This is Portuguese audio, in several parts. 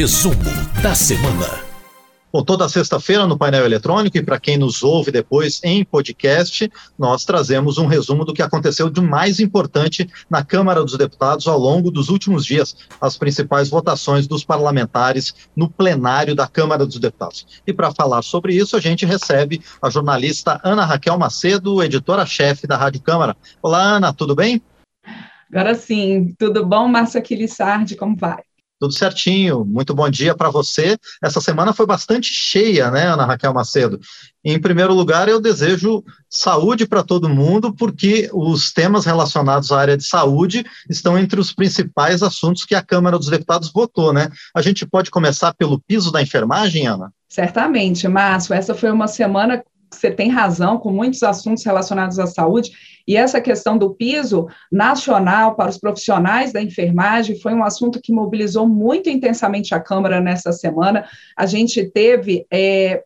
Resumo da semana. Bom, toda sexta-feira no painel eletrônico e para quem nos ouve depois em podcast, nós trazemos um resumo do que aconteceu de mais importante na Câmara dos Deputados ao longo dos últimos dias, as principais votações dos parlamentares no plenário da Câmara dos Deputados. E para falar sobre isso, a gente recebe a jornalista Ana Raquel Macedo, editora-chefe da Rádio Câmara. Olá, Ana, tudo bem? Agora sim, tudo bom, Márcia Quilissardi, como vai? Tudo certinho. Muito bom dia para você. Essa semana foi bastante cheia, né, Ana Raquel Macedo? Em primeiro lugar, eu desejo saúde para todo mundo, porque os temas relacionados à área de saúde estão entre os principais assuntos que a Câmara dos Deputados votou, né? A gente pode começar pelo piso da enfermagem, Ana? Certamente, Márcio. Essa foi uma semana você tem razão, com muitos assuntos relacionados à saúde, e essa questão do piso nacional para os profissionais da enfermagem foi um assunto que mobilizou muito intensamente a Câmara nessa semana. A gente teve. É,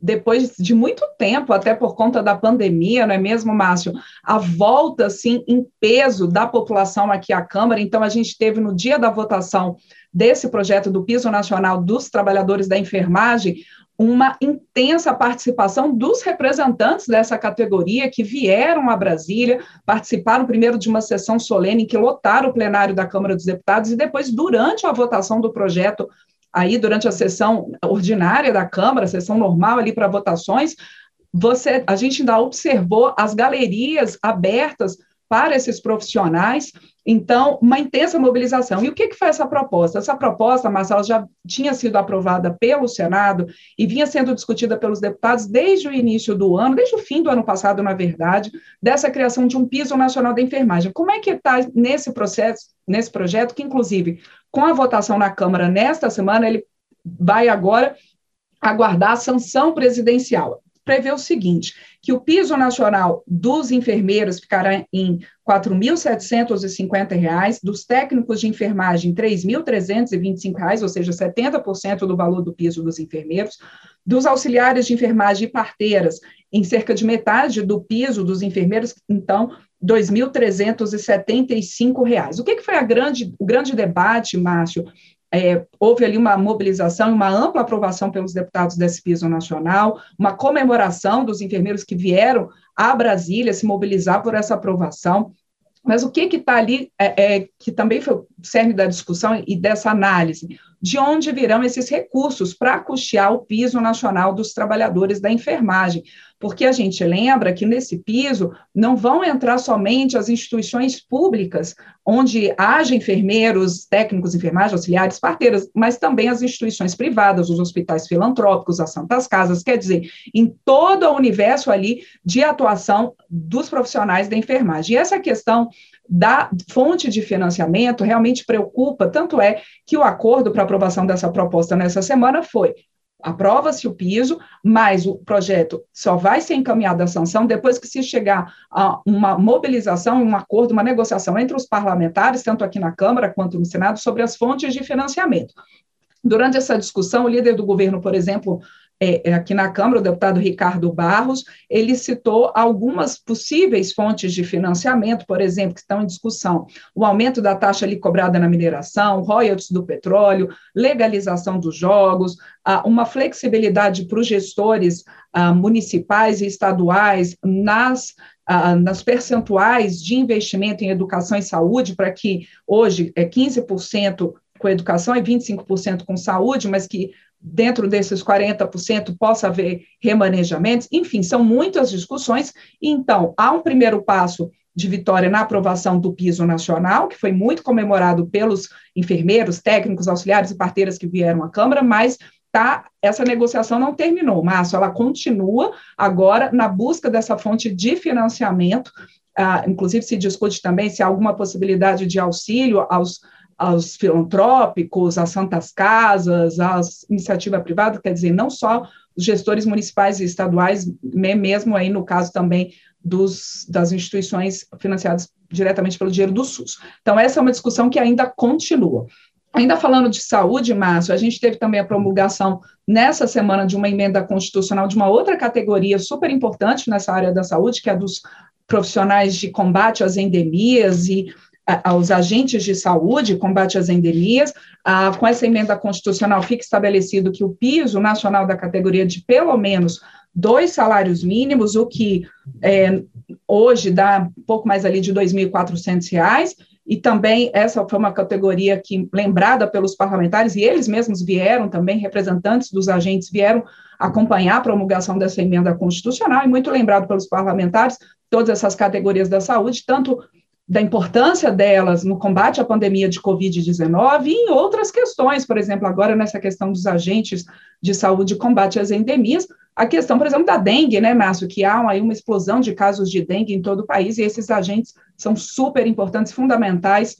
depois de muito tempo, até por conta da pandemia, não é mesmo, Márcio? A volta, assim, em peso da população aqui à Câmara. Então, a gente teve no dia da votação desse projeto do piso nacional dos trabalhadores da enfermagem, uma intensa participação dos representantes dessa categoria que vieram a Brasília, participaram primeiro de uma sessão solene que lotaram o plenário da Câmara dos Deputados e depois, durante a votação do projeto, aí durante a sessão ordinária da Câmara, sessão normal ali para votações, você, a gente ainda observou as galerias abertas para esses profissionais, então, uma intensa mobilização. E o que, que foi essa proposta? Essa proposta, Marcelo, já tinha sido aprovada pelo Senado e vinha sendo discutida pelos deputados desde o início do ano, desde o fim do ano passado, na verdade, dessa criação de um piso nacional da enfermagem. Como é que está nesse processo, nesse projeto, que, inclusive, com a votação na Câmara nesta semana, ele vai agora aguardar a sanção presidencial prevê o seguinte, que o piso nacional dos enfermeiros ficará em R$ 4.750, dos técnicos de enfermagem R$ 3.325, ou seja, 70% do valor do piso dos enfermeiros, dos auxiliares de enfermagem e parteiras em cerca de metade do piso dos enfermeiros, então, R$ 2.375. O que, que foi a grande, o grande debate, Márcio, é, houve ali uma mobilização uma ampla aprovação pelos deputados desse piso nacional, uma comemoração dos enfermeiros que vieram a Brasília se mobilizar por essa aprovação. Mas o que está ali, é, é, que também foi cerne da discussão e dessa análise? De onde virão esses recursos para custear o piso nacional dos trabalhadores da enfermagem? porque a gente lembra que nesse piso não vão entrar somente as instituições públicas, onde haja enfermeiros, técnicos, enfermagem, auxiliares, parteiras, mas também as instituições privadas, os hospitais filantrópicos, as santas casas, quer dizer, em todo o universo ali de atuação dos profissionais da enfermagem. E essa questão da fonte de financiamento realmente preocupa, tanto é que o acordo para aprovação dessa proposta nessa semana foi aprova-se o piso, mas o projeto só vai ser encaminhado à sanção depois que se chegar a uma mobilização, um acordo, uma negociação entre os parlamentares, tanto aqui na Câmara quanto no Senado, sobre as fontes de financiamento. Durante essa discussão, o líder do governo, por exemplo, é, é, aqui na Câmara, o deputado Ricardo Barros, ele citou algumas possíveis fontes de financiamento, por exemplo, que estão em discussão: o aumento da taxa ali cobrada na mineração, royalties do petróleo, legalização dos jogos, uma flexibilidade para os gestores municipais e estaduais nas nas percentuais de investimento em educação e saúde, para que hoje é 15% com educação e 25% com saúde, mas que dentro desses 40% possa haver remanejamentos, enfim, são muitas discussões. Então, há um primeiro passo de vitória na aprovação do piso nacional, que foi muito comemorado pelos enfermeiros, técnicos, auxiliares e parteiras que vieram à Câmara, mas tá, essa negociação não terminou, Márcio, ela continua agora na busca dessa fonte de financiamento, ah, inclusive se discute também se há alguma possibilidade de auxílio aos aos filantrópicos, às santas casas, às iniciativa privada, quer dizer, não só os gestores municipais e estaduais, mesmo aí no caso também dos, das instituições financiadas diretamente pelo dinheiro do SUS. Então, essa é uma discussão que ainda continua. Ainda falando de saúde, Márcio, a gente teve também a promulgação nessa semana de uma emenda constitucional de uma outra categoria super importante nessa área da saúde, que é a dos profissionais de combate às endemias e aos agentes de saúde, combate às endemias, ah, com essa emenda constitucional fica estabelecido que o piso nacional da categoria de pelo menos dois salários mínimos, o que é, hoje dá pouco mais ali de R$ 2.400, e também essa foi uma categoria que, lembrada pelos parlamentares, e eles mesmos vieram também, representantes dos agentes vieram acompanhar a promulgação dessa emenda constitucional, e muito lembrado pelos parlamentares, todas essas categorias da saúde, tanto da importância delas no combate à pandemia de Covid-19 e em outras questões, por exemplo, agora nessa questão dos agentes de saúde combate às endemias, a questão, por exemplo, da dengue, né, Márcio, que há aí uma explosão de casos de dengue em todo o país, e esses agentes são super importantes, fundamentais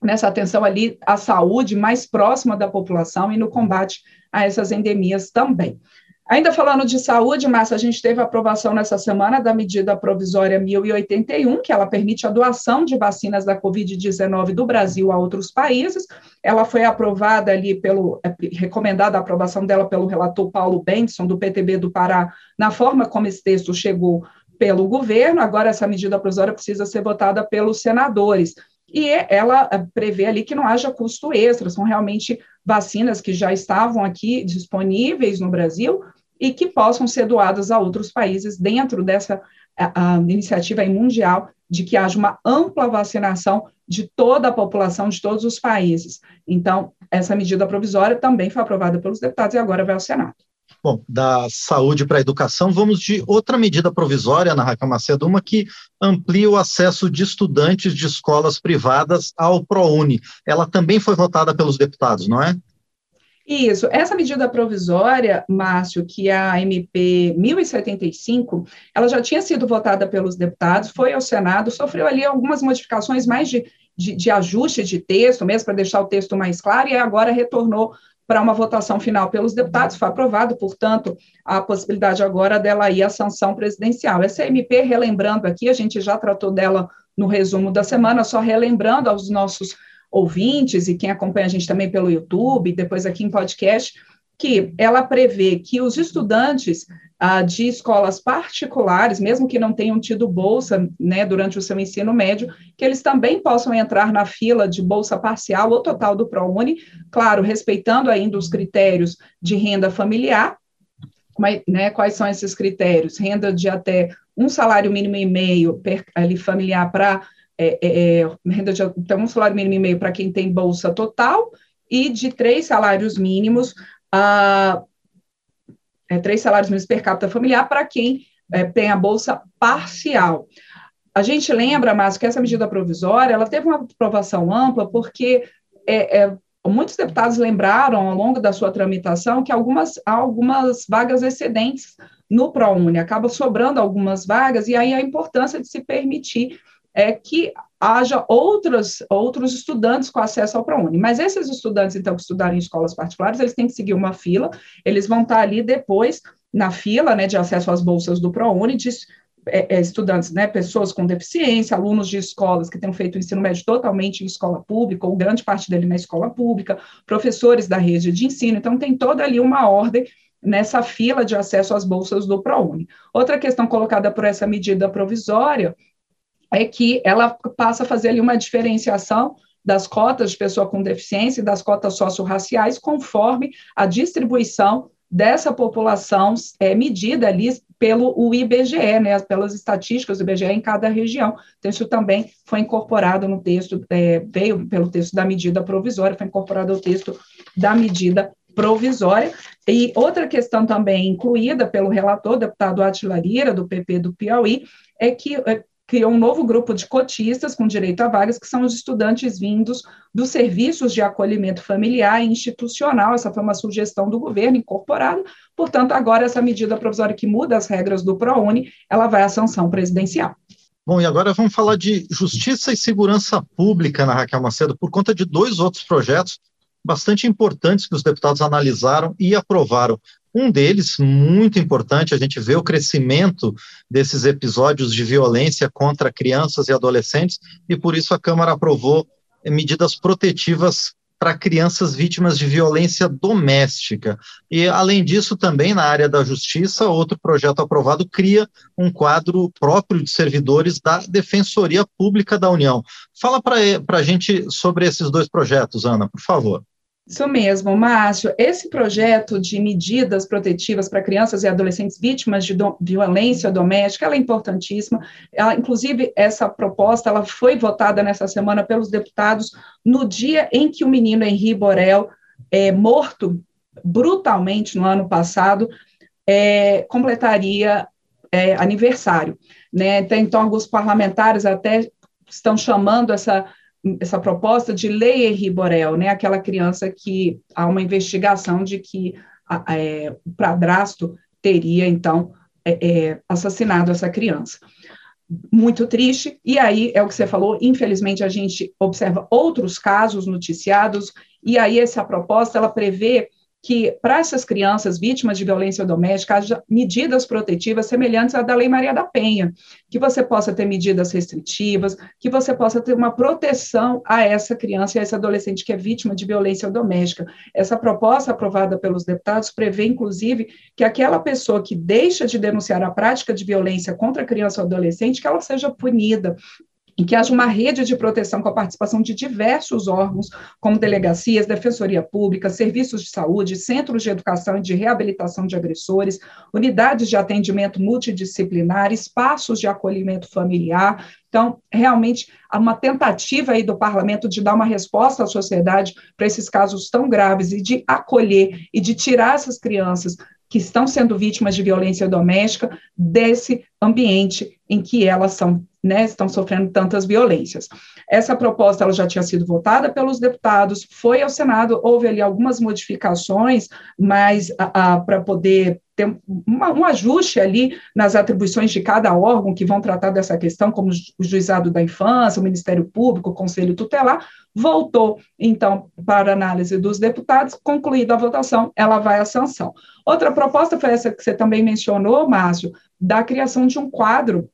nessa atenção ali à saúde mais próxima da população e no combate a essas endemias também. Ainda falando de saúde, Márcia, a gente teve aprovação nessa semana da medida provisória 1081, que ela permite a doação de vacinas da Covid-19 do Brasil a outros países. Ela foi aprovada ali pelo, é, recomendada a aprovação dela pelo relator Paulo Benson, do PTB do Pará, na forma como esse texto chegou pelo governo. Agora, essa medida provisória precisa ser votada pelos senadores e ela é, prevê ali que não haja custo extra, são realmente vacinas que já estavam aqui disponíveis no Brasil, e que possam ser doadas a outros países dentro dessa a, a iniciativa mundial de que haja uma ampla vacinação de toda a população de todos os países. Então, essa medida provisória também foi aprovada pelos deputados e agora vai ao Senado. Bom, da saúde para a educação, vamos de outra medida provisória, na Raquel Macedo, uma que amplia o acesso de estudantes de escolas privadas ao ProUni. Ela também foi votada pelos deputados, não é? Isso, essa medida provisória, Márcio, que a MP 1075, ela já tinha sido votada pelos deputados, foi ao Senado, sofreu ali algumas modificações mais de, de, de ajuste de texto, mesmo para deixar o texto mais claro, e agora retornou para uma votação final pelos deputados, foi aprovado, portanto, a possibilidade agora dela ir à sanção presidencial. Essa MP, relembrando aqui, a gente já tratou dela no resumo da semana, só relembrando aos nossos ouvintes e quem acompanha a gente também pelo YouTube, depois aqui em podcast, que ela prevê que os estudantes ah, de escolas particulares, mesmo que não tenham tido bolsa né, durante o seu ensino médio, que eles também possam entrar na fila de bolsa parcial ou total do ProUni, claro, respeitando ainda os critérios de renda familiar, mas, né, quais são esses critérios? Renda de até um salário mínimo e meio per, ali, familiar para é, é, é, renda de então, um salário mínimo e meio para quem tem bolsa total e de três salários mínimos, uh, é, três salários mínimos per capita familiar para quem é, tem a bolsa parcial. A gente lembra, Márcio, que essa medida provisória ela teve uma aprovação ampla porque é, muitos deputados lembraram ao longo da sua tramitação que algumas, algumas vagas excedentes no ProUni, acaba sobrando algumas vagas, e aí a importância de se permitir é que haja outros, outros estudantes com acesso ao ProUni. Mas esses estudantes, então, que estudarem em escolas particulares, eles têm que seguir uma fila, eles vão estar ali depois na fila né, de acesso às bolsas do ProUni, de é, é, estudantes, né, pessoas com deficiência, alunos de escolas que tenham feito o ensino médio totalmente em escola pública, ou grande parte dele na escola pública, professores da rede de ensino, então tem toda ali uma ordem nessa fila de acesso às bolsas do ProUni. Outra questão colocada por essa medida provisória é que ela passa a fazer ali uma diferenciação das cotas de pessoa com deficiência e das cotas socio-raciais conforme a distribuição dessa população é, medida ali pelo o IBGE, né, pelas estatísticas do IBGE em cada região. Então, isso também foi incorporado no texto, é, veio pelo texto da medida provisória, foi incorporado ao texto da medida provisória. E outra questão também incluída pelo relator, deputado Atila Lira, do PP do Piauí, é que é, criou um novo grupo de cotistas com direito a vagas, que são os estudantes vindos dos serviços de acolhimento familiar e institucional. Essa foi uma sugestão do governo incorporada. Portanto, agora essa medida provisória que muda as regras do ProUni, ela vai à sanção presidencial. Bom, e agora vamos falar de justiça e segurança pública na Raquel Macedo, por conta de dois outros projetos bastante importantes que os deputados analisaram e aprovaram. Um deles, muito importante, a gente vê o crescimento desses episódios de violência contra crianças e adolescentes, e por isso a Câmara aprovou medidas protetivas para crianças vítimas de violência doméstica. E, além disso, também na área da justiça, outro projeto aprovado cria um quadro próprio de servidores da Defensoria Pública da União. Fala para a gente sobre esses dois projetos, Ana, por favor. Isso mesmo, Márcio. Esse projeto de medidas protetivas para crianças e adolescentes vítimas de do, violência doméstica, ela é importantíssima. Ela, inclusive, essa proposta ela foi votada nessa semana pelos deputados no dia em que o menino Henri Borel, é, morto brutalmente no ano passado, é, completaria é, aniversário. Né? Então, alguns parlamentares até estão chamando essa essa proposta de lei Henri Borel, né, aquela criança que há uma investigação de que é, o padrasto teria, então, é, é, assassinado essa criança. Muito triste, e aí é o que você falou, infelizmente a gente observa outros casos noticiados, e aí essa proposta, ela prevê que para essas crianças vítimas de violência doméstica haja medidas protetivas semelhantes à da Lei Maria da Penha, que você possa ter medidas restritivas, que você possa ter uma proteção a essa criança e a esse adolescente que é vítima de violência doméstica. Essa proposta aprovada pelos deputados prevê, inclusive, que aquela pessoa que deixa de denunciar a prática de violência contra a criança ou adolescente, que ela seja punida em que haja uma rede de proteção com a participação de diversos órgãos, como delegacias, defensoria pública, serviços de saúde, centros de educação e de reabilitação de agressores, unidades de atendimento multidisciplinar, espaços de acolhimento familiar. Então, realmente, há uma tentativa aí do parlamento de dar uma resposta à sociedade para esses casos tão graves e de acolher e de tirar essas crianças que estão sendo vítimas de violência doméstica desse ambiente em que elas são né, estão sofrendo tantas violências. Essa proposta ela já tinha sido votada pelos deputados, foi ao Senado, houve ali algumas modificações, mas para poder ter uma, um ajuste ali nas atribuições de cada órgão que vão tratar dessa questão, como o Juizado da Infância, o Ministério Público, o Conselho Tutelar, voltou, então, para análise dos deputados, concluída a votação, ela vai à sanção. Outra proposta foi essa que você também mencionou, Márcio, da criação de um quadro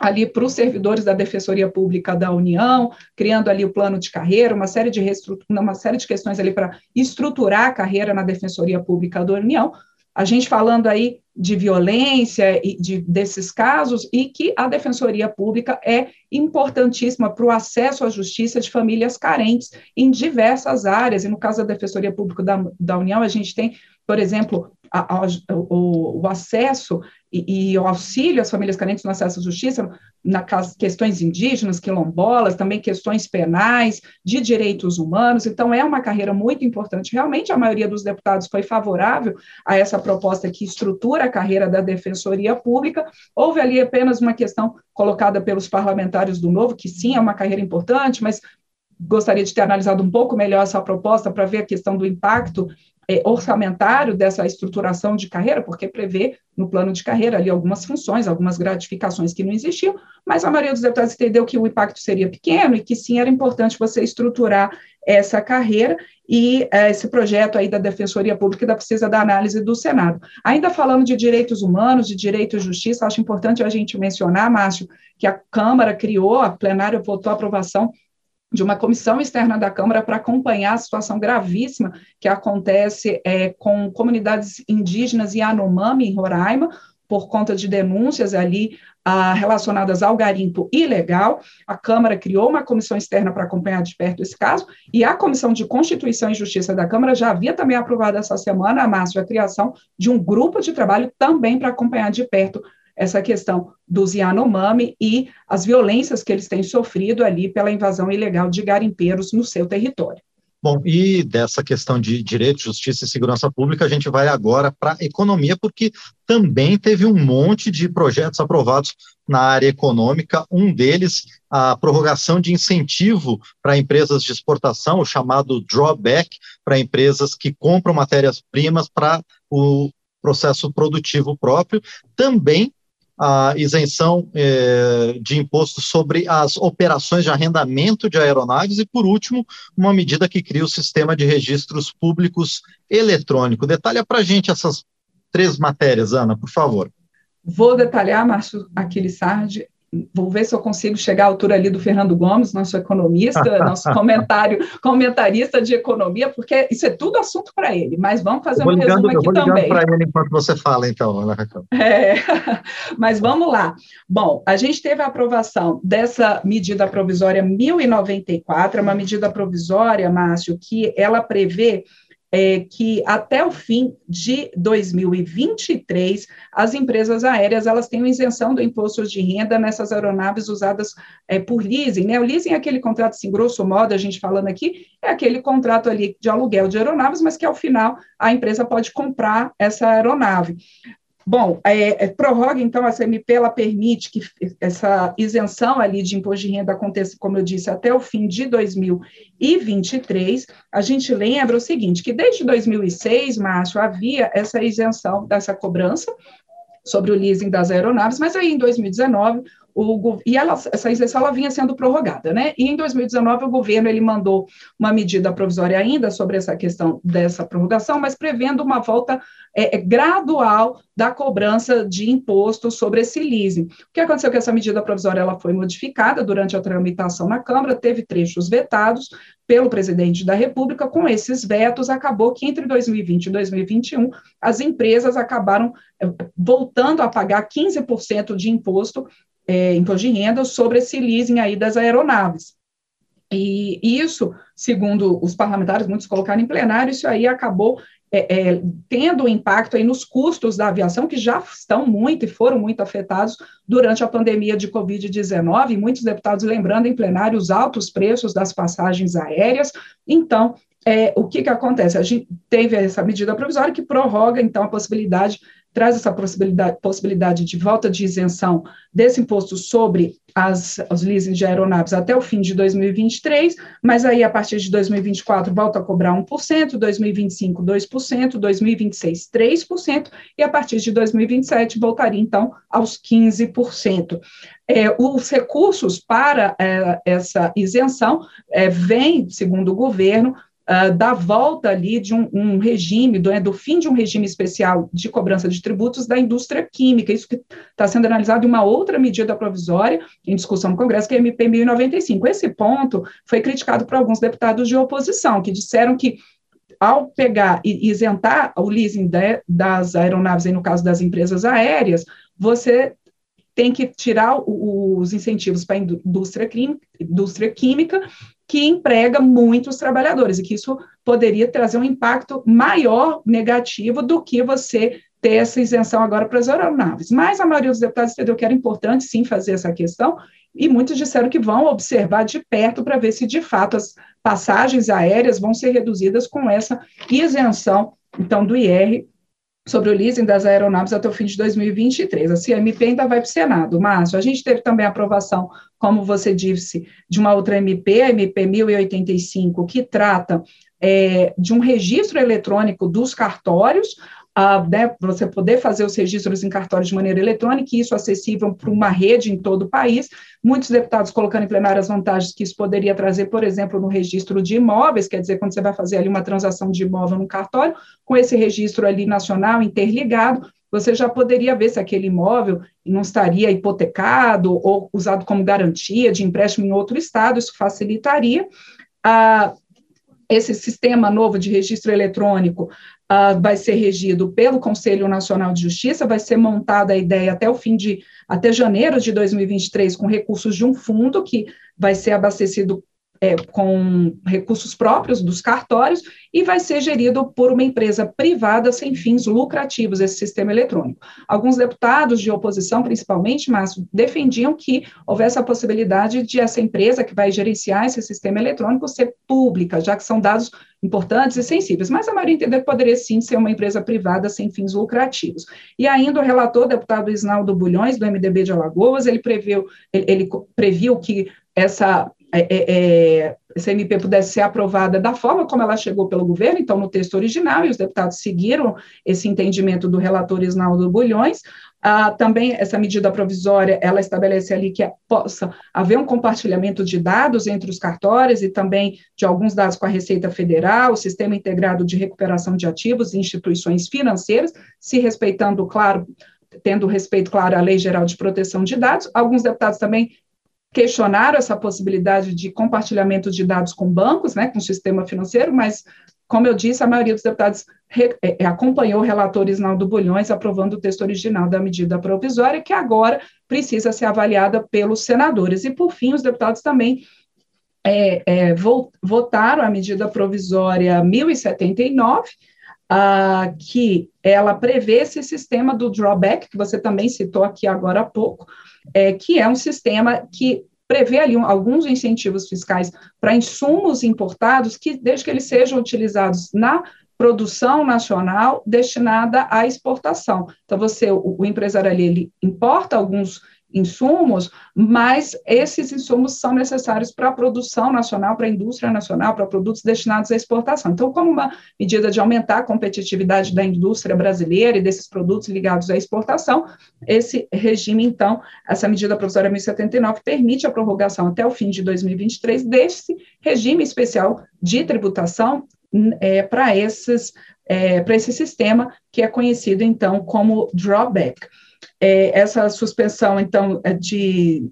ali para os servidores da Defensoria Pública da União, criando ali o plano de carreira, uma série de, uma série de questões ali para estruturar a carreira na Defensoria Pública da União, a gente falando aí de violência e de, desses casos, e que a Defensoria Pública é importantíssima para o acesso à justiça de famílias carentes em diversas áreas, e no caso da Defensoria Pública da, da União, a gente tem, por exemplo, a, a, o, o, acesso e, e, auxílio às famílias carentes no acesso à justiça, nas questões indígenas, quilombolas, também questões penais, de direitos humanos. Então, é uma carreira muito importante. Realmente, a maioria dos deputados foi favorável a essa proposta que estrutura a carreira da Defensoria Pública. Houve ali apenas uma questão colocada pelos parlamentares do Novo, que sim, é uma carreira importante, mas gostaria de ter analisado um pouco melhor essa proposta para ver a questão do impacto orçamentário dessa estruturação de carreira, porque prevê no plano de carreira ali algumas funções, algumas gratificações que não existiam, mas a maioria dos deputados entendeu que o impacto seria pequeno e que sim era importante você estruturar essa carreira e é, esse projeto aí da Defensoria Pública ainda precisa da análise do Senado. Ainda falando de direitos humanos, de direito e justiça, acho importante a gente mencionar, Márcio, que a Câmara criou, a plenária votou a aprovação de uma comissão externa da Câmara para acompanhar a situação gravíssima que acontece é, com comunidades indígenas e Anomami, em Roraima, por conta de denúncias ali ah, relacionadas ao garimpo ilegal. A Câmara criou uma comissão externa para acompanhar de perto esse caso, e a Comissão de Constituição e Justiça da Câmara já havia também aprovado essa semana, Márcio, a criação de um grupo de trabalho também para acompanhar de perto essa questão dos Yanomami e as violências que eles têm sofrido ali pela invasão ilegal de garimpeiros no seu território. Bom, e dessa questão de direito, justiça e segurança pública, a gente vai agora para a economia, porque também teve um monte de projetos aprovados na área econômica. Um deles, a prorrogação de incentivo para empresas de exportação, o chamado drawback, para empresas que compram matérias-primas para o processo produtivo próprio. Também a isenção eh, de imposto sobre as operações de arrendamento de aeronaves e, por último, uma medida que cria o sistema de registros públicos eletrônico. Detalha para a gente essas três matérias, Ana, por favor. Vou detalhar, Márcio Aquilissardi, vou ver se eu consigo chegar à altura ali do Fernando Gomes, nosso economista, nosso comentário, comentarista de economia, porque isso é tudo assunto para ele, mas vamos fazer um ligando, resumo aqui também. Eu vou ligando para ele enquanto você fala, então, Ana Raquel. É, mas vamos lá. Bom, a gente teve a aprovação dessa medida provisória 1094, é uma medida provisória, Márcio, que ela prevê é, que até o fim de 2023 as empresas aéreas elas têm isenção do imposto de renda nessas aeronaves usadas é, por leasing, né? O leasing é aquele contrato, assim, grosso modo, a gente falando aqui, é aquele contrato ali de aluguel de aeronaves, mas que ao final a empresa pode comprar essa aeronave. Bom, é, é, prorroga, então, essa MP, ela permite que essa isenção ali de imposto de renda aconteça, como eu disse, até o fim de 2023. A gente lembra o seguinte, que desde 2006, Márcio, havia essa isenção dessa cobrança sobre o leasing das aeronaves, mas aí em 2019 o, e ela, essa isenção ela vinha sendo prorrogada, né? E em 2019 o governo ele mandou uma medida provisória ainda sobre essa questão dessa prorrogação, mas prevendo uma volta é, é, gradual da cobrança de imposto sobre esse leasing. O que aconteceu é que essa medida provisória ela foi modificada durante a tramitação na Câmara, teve trechos vetados pelo presidente da República. Com esses vetos, acabou que entre 2020 e 2021 as empresas acabaram é, voltando a pagar 15% de imposto é, imposto de renda sobre esse leasing aí das aeronaves. E isso, segundo os parlamentares, muitos colocaram em plenário, isso aí acabou é, é, tendo um impacto aí nos custos da aviação, que já estão muito e foram muito afetados durante a pandemia de Covid-19, muitos deputados lembrando em plenário os altos preços das passagens aéreas. Então, é, o que, que acontece? A gente teve essa medida provisória que prorroga, então, a possibilidade traz essa possibilidade, possibilidade de volta de isenção desse imposto sobre as, os leasings de aeronaves até o fim de 2023, mas aí a partir de 2024 volta a cobrar 1%, 2025 2%, 2026 3%, e a partir de 2027 voltaria então aos 15%. É, os recursos para é, essa isenção é, vêm, segundo o governo, uh, da volta ali de um, um regime, do, é, do, fim de um regime especial de cobrança de tributos da indústria química, isso que está sendo analisado em uma outra medida provisória em discussão no Congresso, que é a MP 1095. Esse ponto foi criticado por alguns deputados de oposição, que disseram que ao pegar e isentar o leasing de, das aeronaves, aí no caso das empresas aéreas, você tem que tirar os incentivos para a indústria, indústria química que emprega muitos trabalhadores e que isso poderia trazer um impacto maior negativo do que você ter essa isenção agora para as aeronaves. Mas a maioria dos deputados entendeu que era importante sim fazer essa questão e muitos disseram que vão observar de perto para ver se de fato as passagens aéreas vão ser reduzidas com essa isenção então do IR sobre o leasing das aeronaves até o fim de 2023. A CMP ainda vai para o Senado. Márcio, a gente teve também a aprovação, como você disse, de uma outra MP, a MP 1085, que trata é, de um registro eletrônico dos cartórios, uh, né, você poder fazer os registros em cartório de maneira eletrônica, e isso acessível para uma rede em todo o país. Muitos deputados colocando em plenário as vantagens que isso poderia trazer, por exemplo, no registro de imóveis, quer dizer, quando você vai fazer ali uma transação de imóvel no cartório, com esse registro ali nacional interligado, você já poderia ver se aquele imóvel não estaria hipotecado ou usado como garantia de empréstimo em outro estado, isso facilitaria. Ah, esse sistema novo de registro eletrônico uh, vai ser regido pelo Conselho Nacional de Justiça, vai ser montada a ideia até o fim de, até janeiro de 2023, com recursos de um fundo que vai ser abastecido é, com recursos próprios dos cartórios e vai ser gerido por uma empresa privada sem fins lucrativos, esse sistema eletrônico. Alguns deputados de oposição, principalmente, mas defendiam que houvesse a possibilidade de essa empresa que vai gerenciar esse sistema eletrônico ser pública, já que são dados importantes e sensíveis, mas a maioria entendeu que poderia sim ser uma empresa privada sem fins lucrativos. E ainda o relator, deputado Isnaldo Bulhões, do MDB de Alagoas, ele previu, ele, ele previu que essa é, é, é pudesse ser aprovada da forma como ela chegou pelo governo, então no texto original, e os deputados seguiram esse entendimento do relator Isnaldo Bulhões. Ah, também essa medida provisória, ela estabelece ali que possa haver um compartilhamento de dados entre os cartórios e também de alguns dados com a Receita Federal, o Sistema Integrado de Recuperação de Ativos e instituições financeiras, se respeitando, claro, tendo respeito, claro, à Lei Geral de Proteção de Dados. Alguns deputados também questionaram essa possibilidade de compartilhamento de dados com bancos, né, com o sistema financeiro, mas, como eu disse, a maioria dos deputados re, é, é acompanhou o relator Isnaldo Bulhões aprovando o texto original da medida provisória, que agora precisa ser avaliada pelos senadores. E, por fim, os deputados também é, é, votaram a medida provisória 1079, uh, que ela prevê esse sistema do drawback, que você também citou aqui agora há pouco, é, que é um sistema que prevê ali um, alguns incentivos fiscais para insumos importados, que desde que eles sejam utilizados na produção nacional destinada à exportação. Então, você, o, o empresário ali, ele importa alguns insumos, mas esses insumos são necessários para a produção nacional, para a indústria nacional, para produtos destinados à exportação. Então, como uma medida de aumentar a competitividade da indústria brasileira e desses produtos ligados à exportação, esse regime, então, essa medida provisória 1079 permite a prorrogação até o fim de 2023 desse regime especial de tributação é, para esses é, para esse sistema que é conhecido então como drawback é, essa suspensão, então, é de,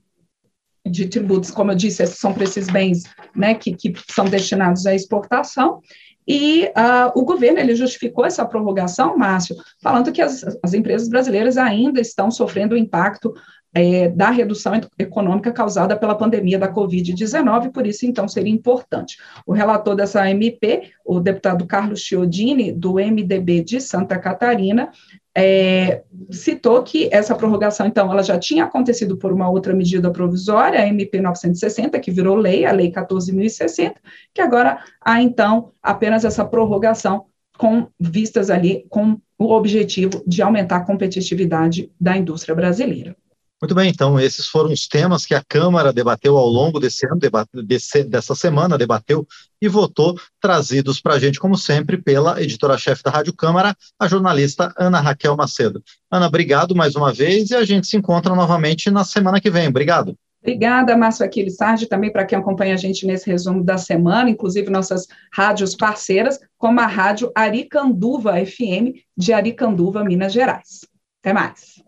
de tributos, como eu disse, são para esses bens né, que, que são destinados à exportação, e uh, o governo ele justificou essa prorrogação, Márcio, falando que as, as empresas brasileiras ainda estão sofrendo o impacto é, da redução econômica causada pela pandemia da Covid-19, por isso, então, seria importante. O relator dessa MP, o deputado Carlos Chiodini, do MDB de Santa Catarina, é, citou que essa prorrogação, então, ela já tinha acontecido por uma outra medida provisória, a MP 960, que virou lei, a Lei 14.060, que agora há, então, apenas essa prorrogação com vistas ali, com o objetivo de aumentar a competitividade da indústria brasileira. Muito bem, então esses foram os temas que a Câmara debateu ao longo desse ano, desse, dessa semana, debateu e votou, trazidos para a gente, como sempre, pela editora-chefe da Rádio Câmara, a jornalista Ana Raquel Macedo. Ana, obrigado mais uma vez e a gente se encontra novamente na semana que vem. Obrigado. Obrigada, Márcio Aquiles Sardi, também para quem acompanha a gente nesse resumo da semana, inclusive nossas rádios parceiras, como a rádio Aricanduva FM, de Aricanduva, Minas Gerais. Até mais.